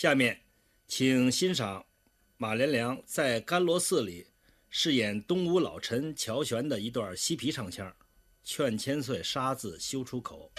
下面，请欣赏马连良在甘罗寺里饰演东吴老臣乔玄的一段嬉皮唱腔，《劝千岁杀字休出口》。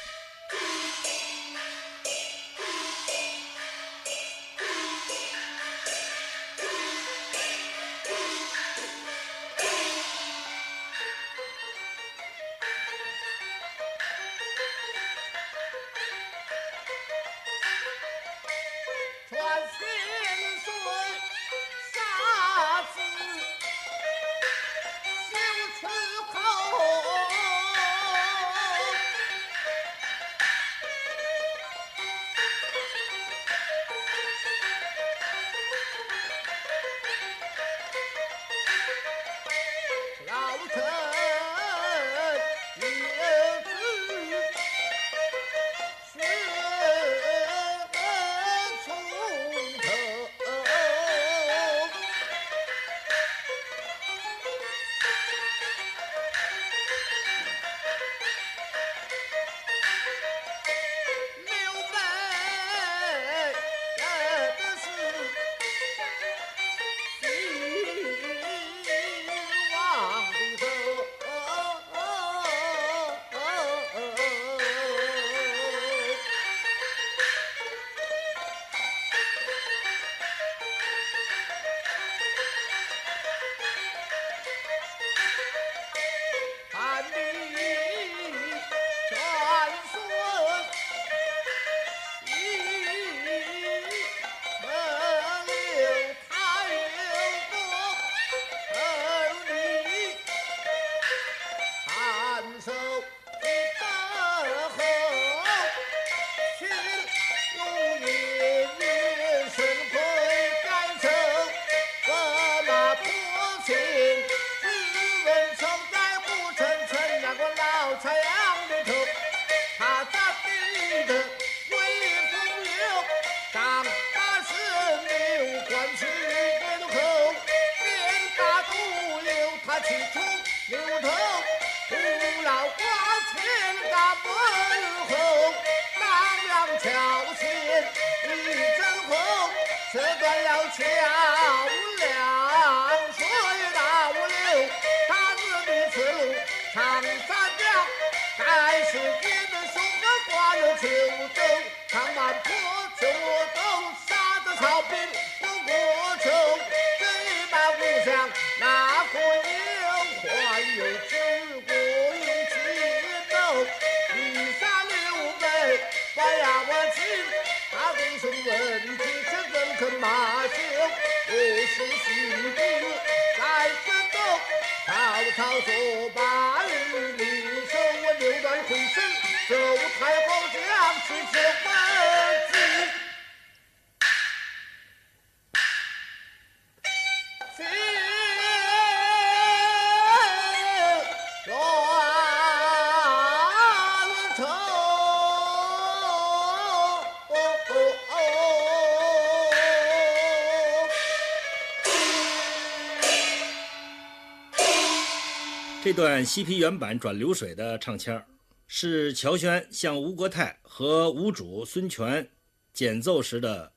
这段西皮原版转流水的唱腔，是乔轩向吴国泰和吴主孙权简奏时的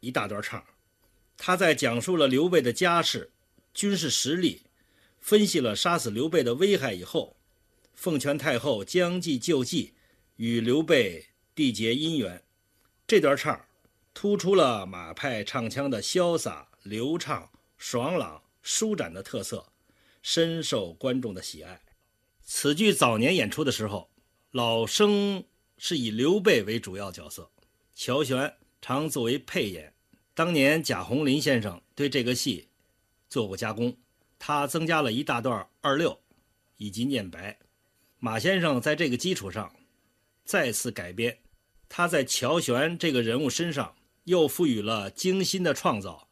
一大段唱。他在讲述了刘备的家世、军事实力，分析了杀死刘备的危害以后，奉劝太后将计就计，与刘备缔结姻缘。这段唱突出了马派唱腔的潇洒、流畅、爽朗、舒展的特色。深受观众的喜爱。此剧早年演出的时候，老生是以刘备为主要角色，乔玄常作为配演。当年贾宏林先生对这个戏做过加工，他增加了一大段二六以及念白。马先生在这个基础上再次改编，他在乔玄这个人物身上又赋予了精心的创造，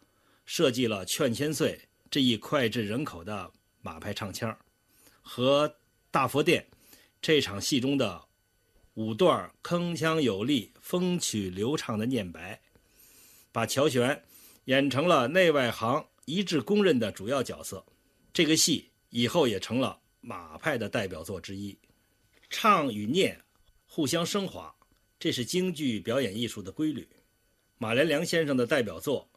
设计了劝千岁这一脍炙人口的。马派唱腔和大佛殿这场戏中的五段铿锵有力、风曲流畅的念白，把乔玄演成了内外行一致公认的主要角色。这个戏以后也成了马派的代表作之一。唱与念互相升华，这是京剧表演艺术的规律。马连良先生的代表作，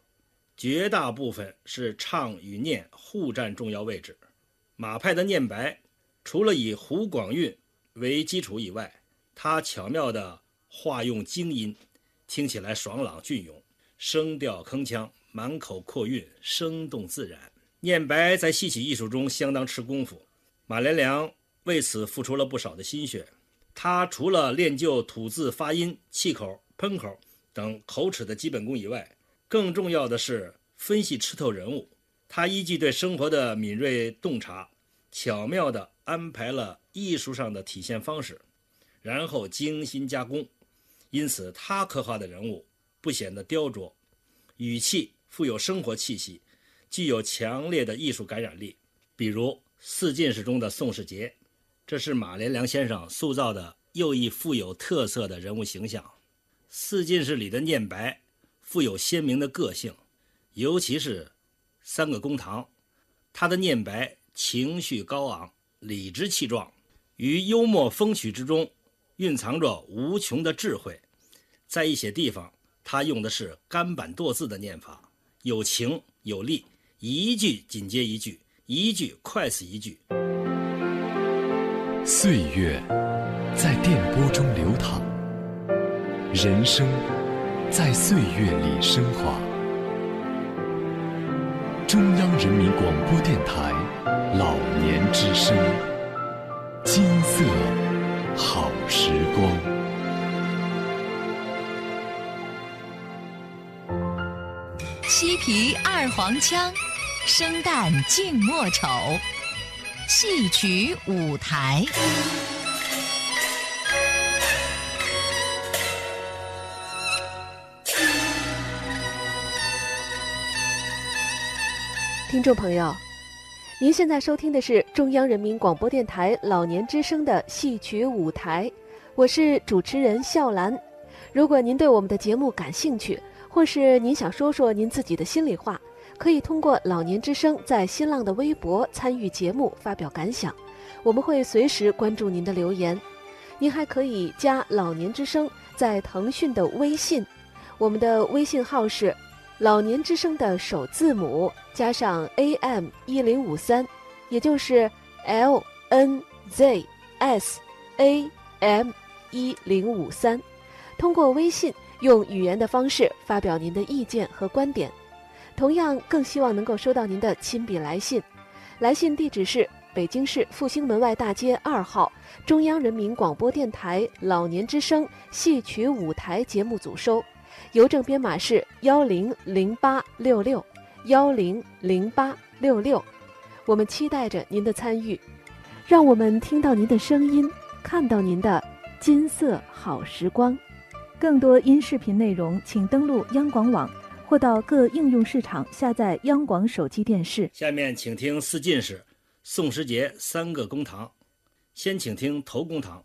绝大部分是唱与念互占重要位置。马派的念白，除了以胡广韵为基础以外，他巧妙地化用京音，听起来爽朗隽永，声调铿锵，满口阔韵，生动自然。念白在戏曲艺术中相当吃功夫，马连良为此付出了不少的心血。他除了练就吐字发音、气口、喷口等口齿的基本功以外，更重要的是分析吃透人物。他依据对生活的敏锐洞察，巧妙地安排了艺术上的体现方式，然后精心加工。因此，他刻画的人物不显得雕琢，语气富有生活气息，具有强烈的艺术感染力。比如《四进士》中的宋世杰，这是马连良先生塑造的又一富有特色的人物形象。《四进士》里的念白富有鲜明的个性，尤其是。三个公堂，他的念白情绪高昂，理直气壮，于幽默风趣之中蕴藏着无穷的智慧。在一些地方，他用的是干板剁字的念法，有情有力，一句紧接一句，一句快似一句。岁月在电波中流淌，人生在岁月里升华。中央人民广播电台老年之声，金色好时光。西皮二黄腔，生旦净末丑，戏曲舞台。听众朋友，您现在收听的是中央人民广播电台老年之声的戏曲舞台，我是主持人笑兰。如果您对我们的节目感兴趣，或是您想说说您自己的心里话，可以通过老年之声在新浪的微博参与节目发表感想，我们会随时关注您的留言。您还可以加老年之声在腾讯的微信，我们的微信号是。老年之声的首字母加上 AM 一零五三，也就是 L N Z S A M 一零五三，通过微信用语言的方式发表您的意见和观点。同样，更希望能够收到您的亲笔来信。来信地址是北京市复兴门外大街二号中央人民广播电台老年之声戏曲舞台节目组收。邮政编码是幺零零八六六幺零零八六六，我们期待着您的参与，让我们听到您的声音，看到您的金色好时光。更多音视频内容，请登录央广网或到各应用市场下载央广手机电视。下面请听四进士宋时杰三个公堂，先请听头公堂。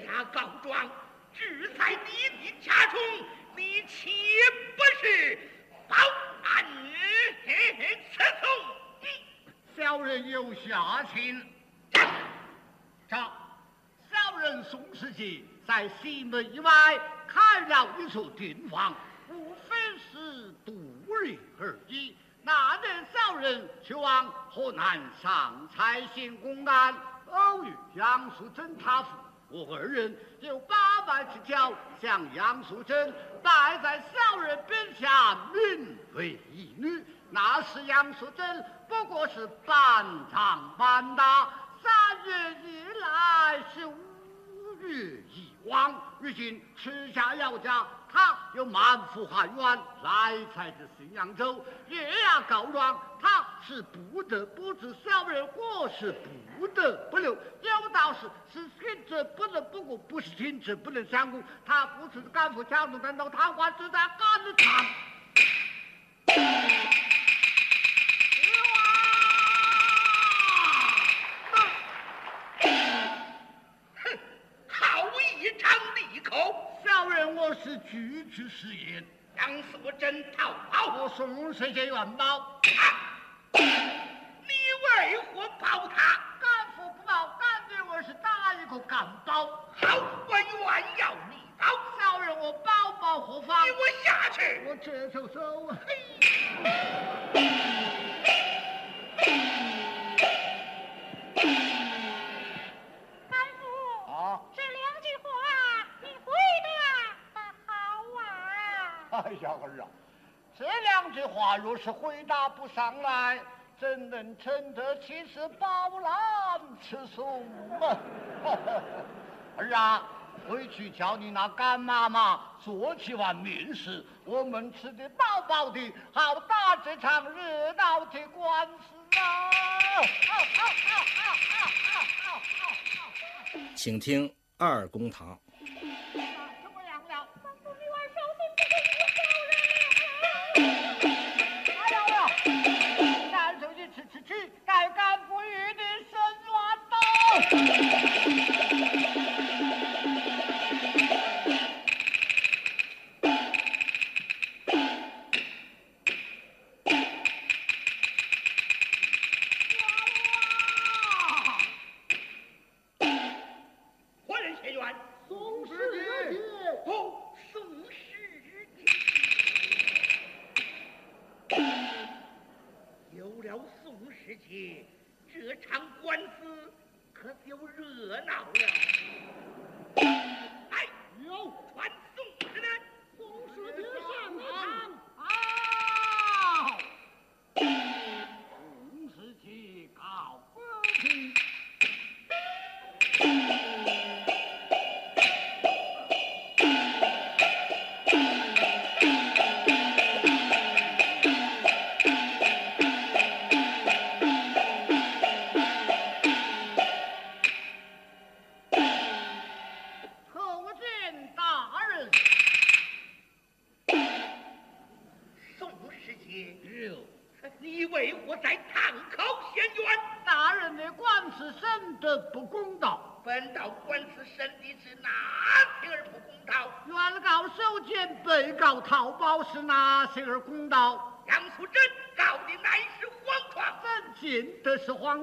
下告状，只在你的家中，你岂不是包安此送？小人有下情。找，小人宋世杰在西门以外开了一处店房，无非是度日而已。哪人小人去往河南上蔡县公安偶遇杨树贞他父我二人有八百之交，向杨素贞拜在小人边下，名为义女。那时杨素贞不过是半长半大，三月以来是五月一往。如今吃下药家，他有满腹寒冤，来才至浔阳州，也要告状，他是不得不知小人，我是不得不留。有道是：是听者不能不顾，不是听者不能相顾。他不是赶赴桥东等到他话，只在赶着唱。句句实言。杨素贞逃跑，我宋世杰元宝。能称得起是饱览吃松啊？儿啊，回去叫你那干妈妈做几碗面食，我们吃得饱饱的，好打这场热闹的官司啊！请听二公堂。ハハハハハ!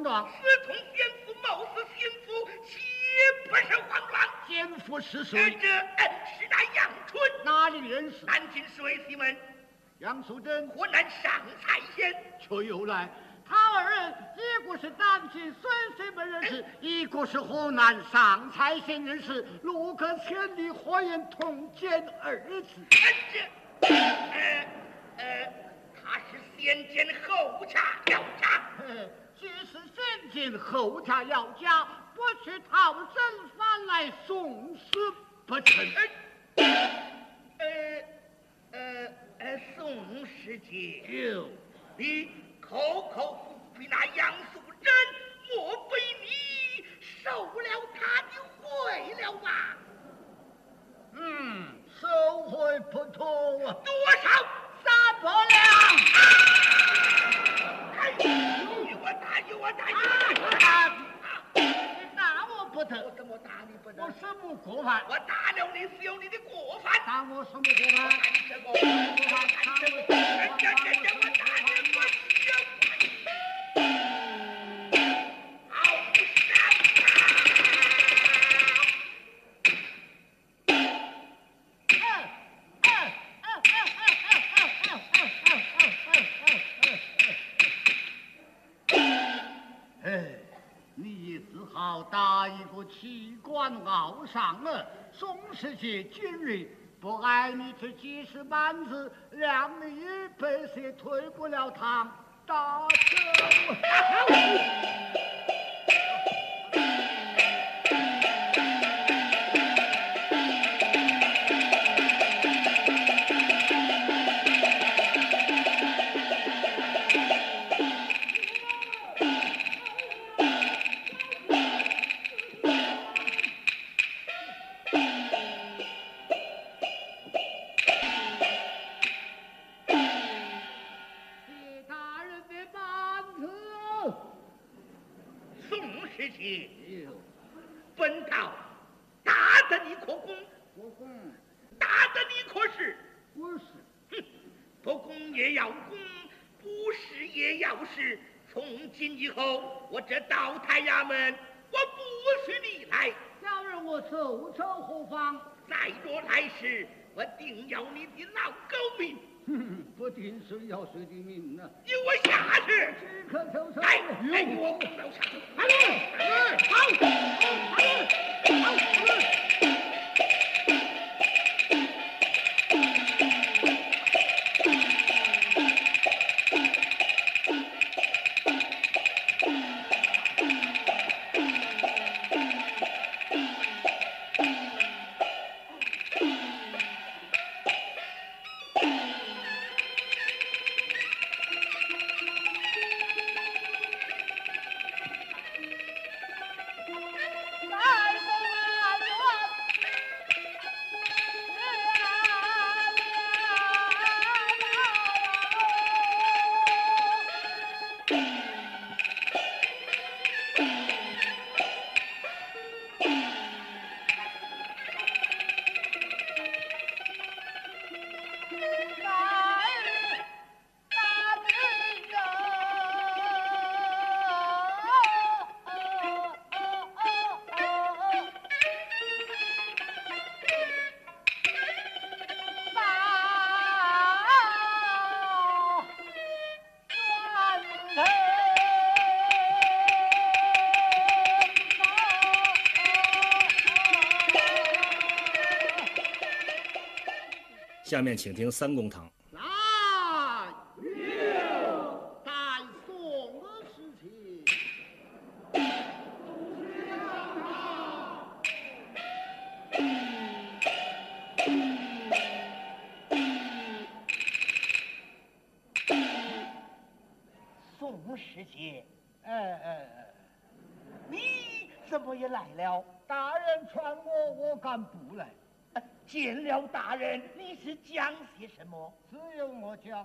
得是谎状？私通奸夫，谋死心腹，岂不是慌乱？奸夫是呃谁？这呃是那杨春，哪里人士？南京市卫西门，杨素贞河南上蔡县。却又来。他二人一个是南京水水门人士，一个是河南上蔡县人士，路隔千里，何言同奸二字？呃这呃呃，他是先奸后查要诈。嘿既是先进后查要查，不去讨真反来送死不成。呃呃呃，宋世杰，你口口不比那杨素贞，莫非你受了他的贿了吧？嗯，收回不妥啊，多少？三百两。我打，你我打，有我打！你打我不得，我怎么打你不得？我什么过犯？我打了你是有你的过犯。打我什么过犯？只好打一个奇观傲上儿。宋世杰今日不挨你这几十板子，让你白血退不了堂，打走。定要你的老狗命，哼，不定谁要谁的命呢？给我下去！只可受仇。来，来，给我拱手下去。来来，好，来，好，来。下面请听三公堂。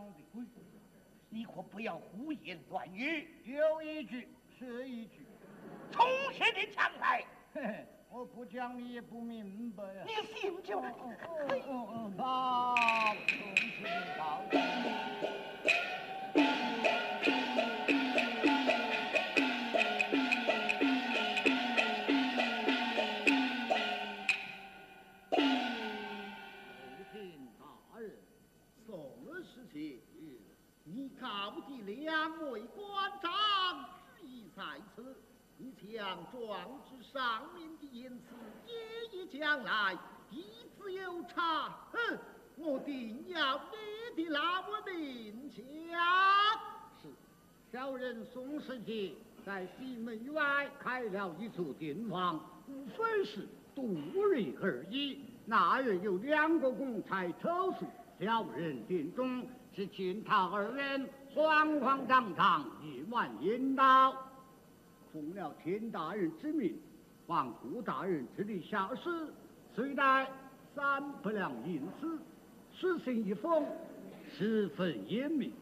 的，你可不要胡言乱语。有一句是一句，从实的讲来，我不讲你也不明白呀、你信就来。嗯嗯嗯嗯，报，同时的两位官长旨意在此，你将状纸上面的言辞一一讲来，一字有差，哼，我定要你的那么名下。是，小人宋世杰在西门外开了一处店房，无非是度日而已。那日有两个公差投诉，小人店中是进讨二人，慌慌张张一晚引刀，奉了天大人之命，望顾大人之力下施，虽带三百两银子，此信一封，十分严密。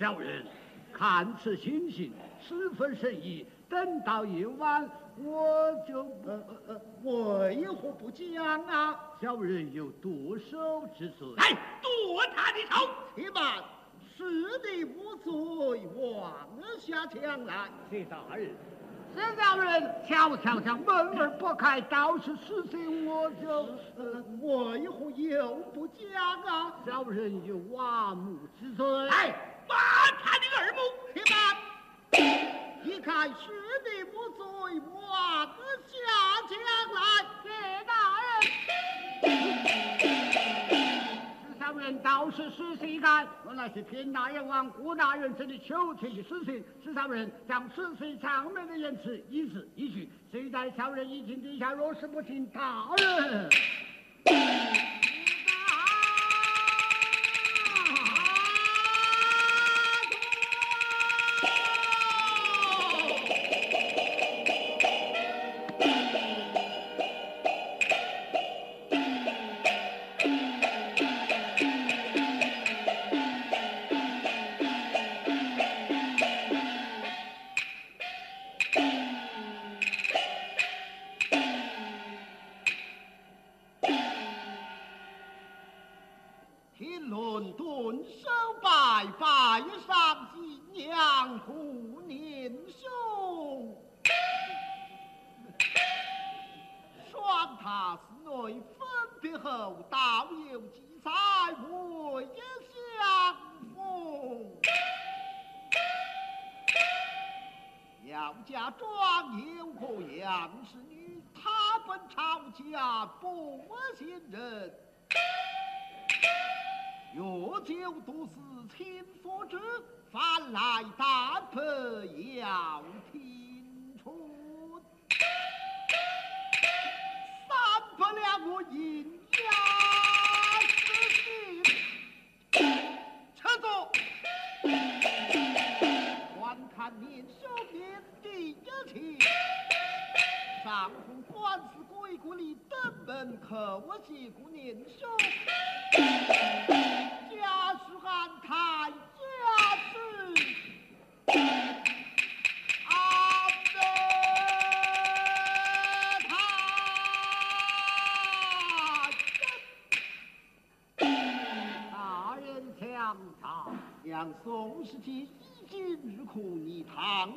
小人看此情形，十分神意。等到夜晚，我就呃呃呃，为何不讲啊？小人有剁手之罪。来，剁他的头！且慢，是的无罪，往下讲来。谢大人。是小人悄悄将门儿不开，倒是事情我就呃，为何又不讲啊？小人有挖墓之罪。哎，挖他的耳目！且慢，一看师弟不醉，我子下将来。谢大人。小人倒是死心干，我那是偏大人往顾大人这里求情的事情。是小人将此次上面的言辞一字一句，谁在小人已经底下，若是不听大人。久都是亲夫者反来打破要天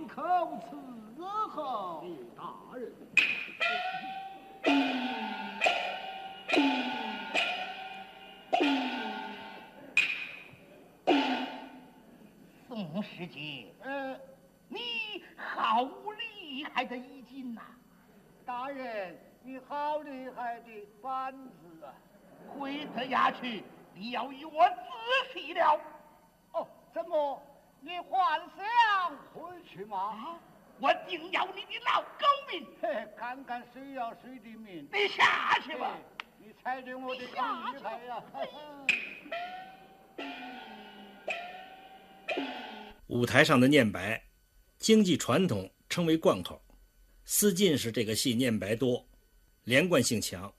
口伺候。大人。宋世杰，呃，你好厉害的衣襟呐！大人，你好厉害的板子啊！回得下去，你要与我仔细了。哦，怎么？你幻想回去吗？啊，我定要你的老狗命！嘿，看看谁要谁的命。你下去吧。你猜着我的厉害呀！舞台上的念白，京剧传统称为贯口。四进士这个戏念白多，连贯性强，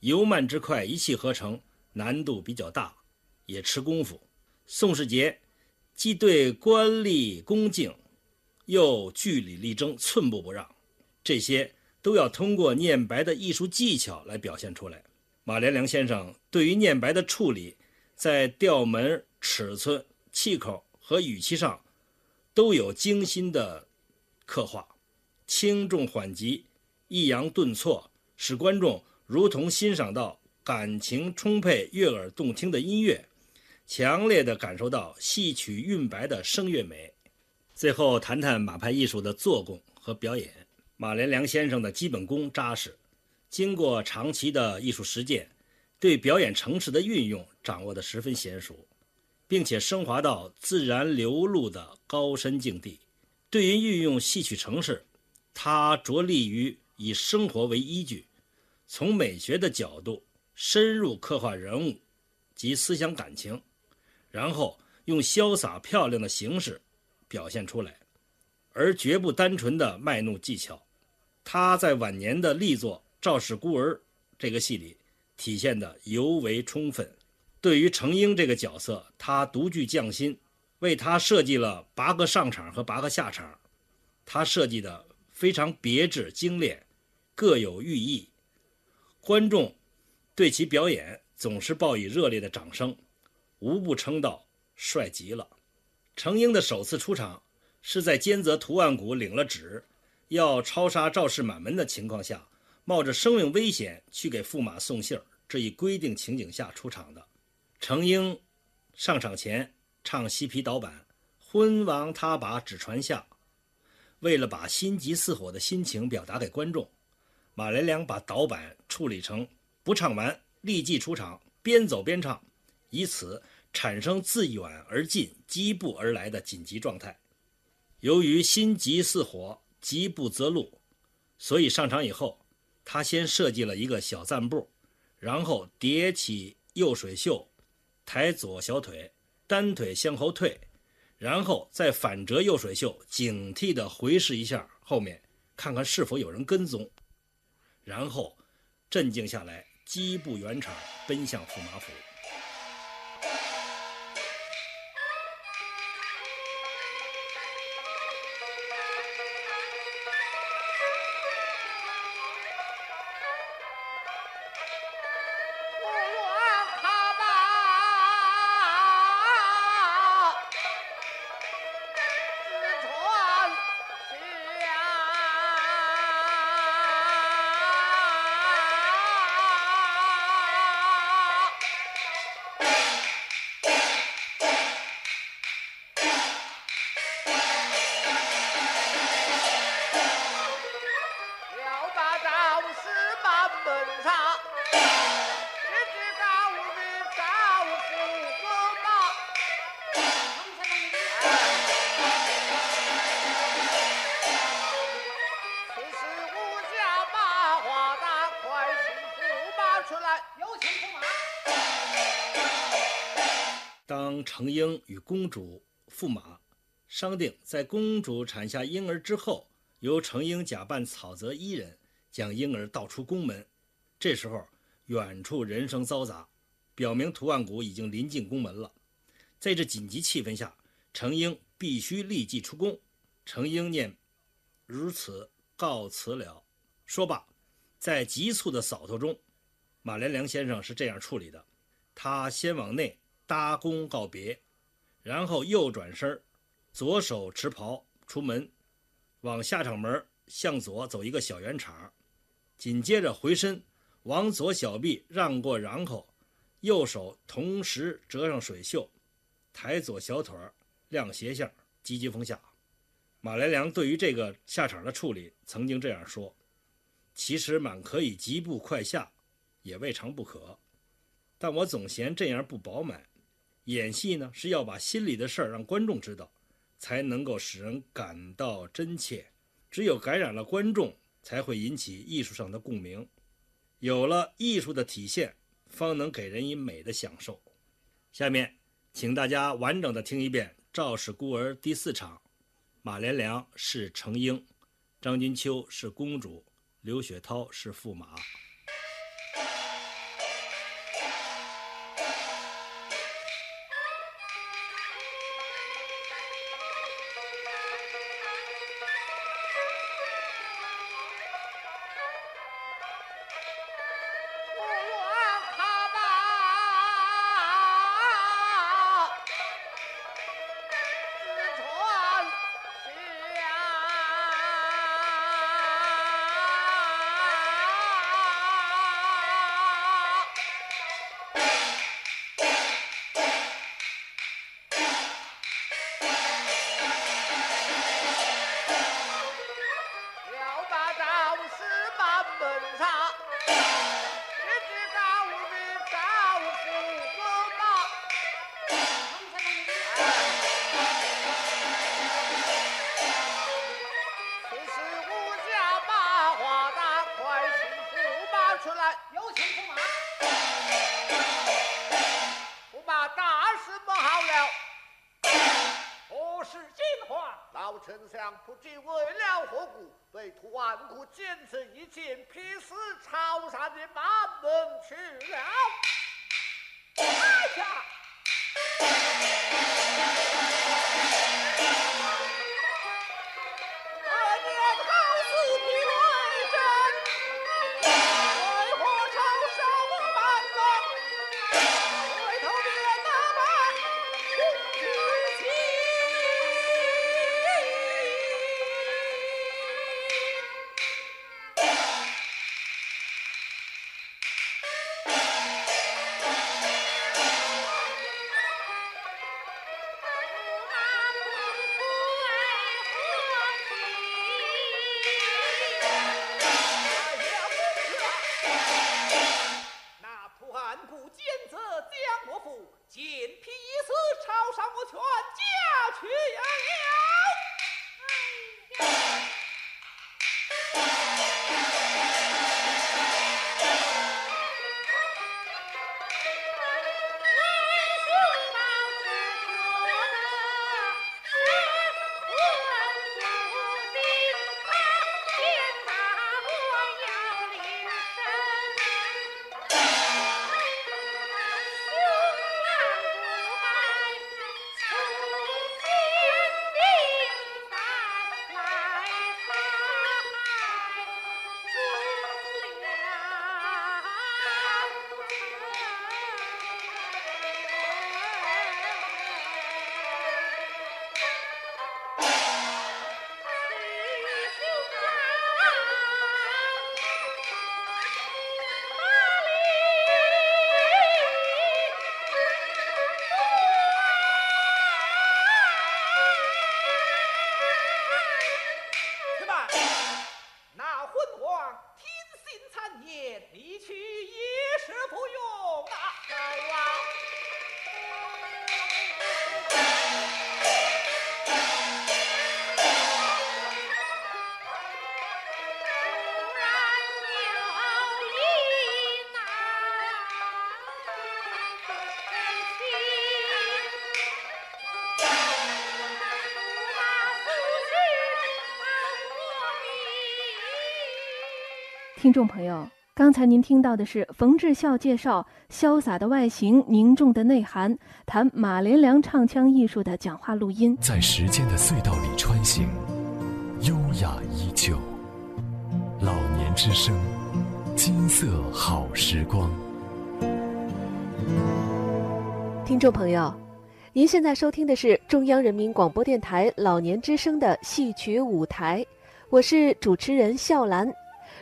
由慢之快一气呵成，难度比较大，也吃功夫。宋世杰既对官吏恭敬，又据理力争，寸步不让，这些都要通过念白的艺术技巧来表现出来。马连良先生对于念白的处理，在调门、尺寸、气口和语气上，都有精心的刻画，轻重缓急、抑扬顿挫，使观众如同欣赏到感情充沛、悦耳动听的音乐，强烈的感受到戏曲韵白的声乐美。最后谈谈马派艺术的做工和表演。马连良先生的基本功扎实，经过长期的艺术实践，对表演程式的运用掌握得十分娴熟。并且升华到自然流露的高深境地。对于运用戏曲程式，他着力于以生活为依据，从美学的角度深入刻画人物及思想感情，然后用潇洒漂亮的形式表现出来，而绝不单纯的卖弄技巧。他在晚年的力作《赵氏孤儿》这个戏里体现的尤为充分。对于程婴这个角色，他独具匠心，为他设计了八个上场和八个下场，他设计的非常别致精炼，各有寓意。观众对其表演总是报以热烈的掌声，无不称道帅极了。程婴的首次出场是在监泽图案谷领了旨，要抄杀赵氏满门的情况下，冒着生命危险去给驸马送信儿这一规定情景下出场的。程婴上场前唱西皮导板，昏王他把纸传下，为了把心急似火的心情表达给观众，马连良把导板处理成不唱完立即出场，边走边唱，以此产生自远而近、疾步而来的紧急状态。由于心急似火、急不择路，所以上场以后，他先设计了一个小暂步，然后叠起右水袖，抬左小腿，单腿向后退。然后再反折右水袖，警惕地回视一下后面，看看是否有人跟踪，然后镇静下来，疾步圆场，奔向驸马府。与公主、驸马商定，在公主产下婴儿之后，由程婴假扮草泽伊人，将婴儿倒出宫门。这时候，远处人声嘈杂，表明图万谷已经临近宫门了。在这紧急气氛下，程婴必须立即出宫。程婴念：“如此，告辞了。”说罢，在急促的扫头中，马连良先生是这样处理的：他先往内。搭弓告别，然后右转身，左手持袍出门，往下场门向左走一个小圆场，紧接着回身往左小臂让过瓤后，右手同时折上水袖，抬左小腿亮斜向，急急风下。马连良对于这个下场的处理曾经这样说：“其实满可以急步快下，也未尝不可，但我总嫌这样不饱满。”演戏呢，是要把心里的事儿让观众知道，才能够使人感到真切。只有感染了观众，才会引起艺术上的共鸣。有了艺术的体现，方能给人以美的享受。下面，请大家完整的听一遍《赵氏孤儿》第四场。马连良是程婴，张君秋是公主，刘雪涛是驸马。丞相不知为了何故，被图万古坚持一剑劈死朝山的满门去了。听众朋友，刚才您听到的是冯志孝介绍潇洒的外形、凝重的内涵，谈马连良唱腔艺术的讲话录音。在时间的隧道里穿行，优雅依旧。老年之声，金色好时光。听众朋友，您现在收听的是中央人民广播电台老年之声的戏曲舞台，我是主持人笑兰。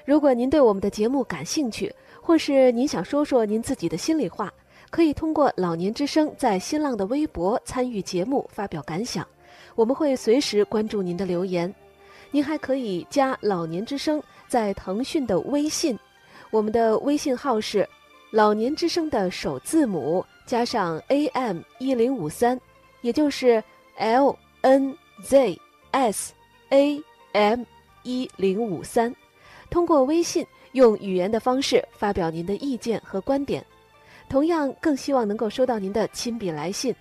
如果您对我们的节目感兴趣，或是您想说说您自己的心里话，可以通过老年之声在新浪的微博参与节目发表感想，我们会随时关注您的留言。您还可以加老年之声在腾讯的微信，我们的微信号是老年之声的首字母加上 AM 一零五三，也就是 L N Z S A M 一零五三。通过微信用语言的方式发表您的意见和观点，同样更希望能够收到您的亲笔来信。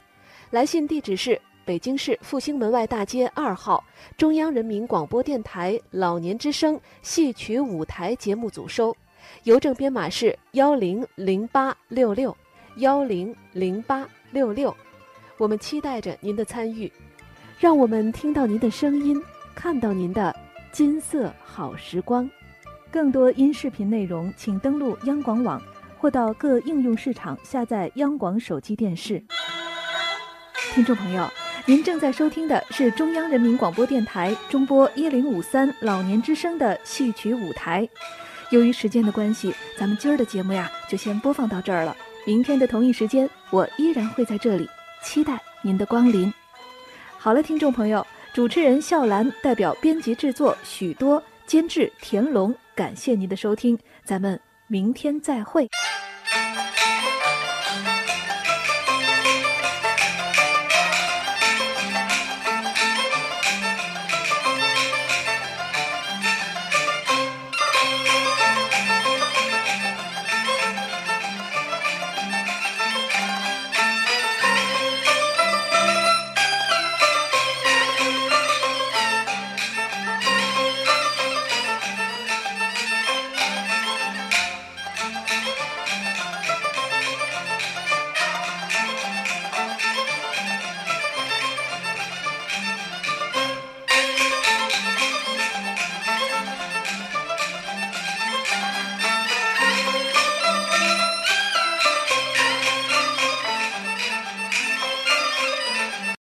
来信地址是北京市复兴门外大街二号中央人民广播电台老年之声戏曲舞台节目组收，邮政编码是幺零零八六六幺零零八六六。我们期待着您的参与，让我们听到您的声音，看到您的金色好时光。更多音视频内容，请登录央广网或到各应用市场下载央广手机电视。听众朋友，您正在收听的是中央人民广播电台中波一零五三老年之声的戏曲舞台。由于时间的关系，咱们今儿的节目呀就先播放到这儿了。明天的同一时间，我依然会在这里，期待您的光临。好了，听众朋友，主持人笑兰代表编辑制作许多。监制田龙，感谢您的收听，咱们明天再会。